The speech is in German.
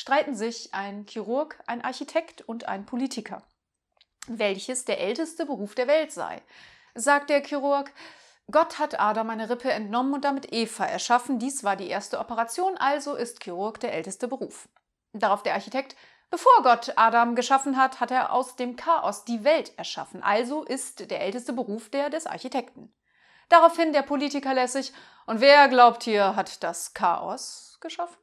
streiten sich ein Chirurg, ein Architekt und ein Politiker, welches der älteste Beruf der Welt sei. Sagt der Chirurg, Gott hat Adam eine Rippe entnommen und damit Eva erschaffen. Dies war die erste Operation, also ist Chirurg der älteste Beruf. Darauf der Architekt, bevor Gott Adam geschaffen hat, hat er aus dem Chaos die Welt erschaffen, also ist der älteste Beruf der des Architekten. Daraufhin der Politiker lässig, und wer glaubt hier, hat das Chaos geschaffen?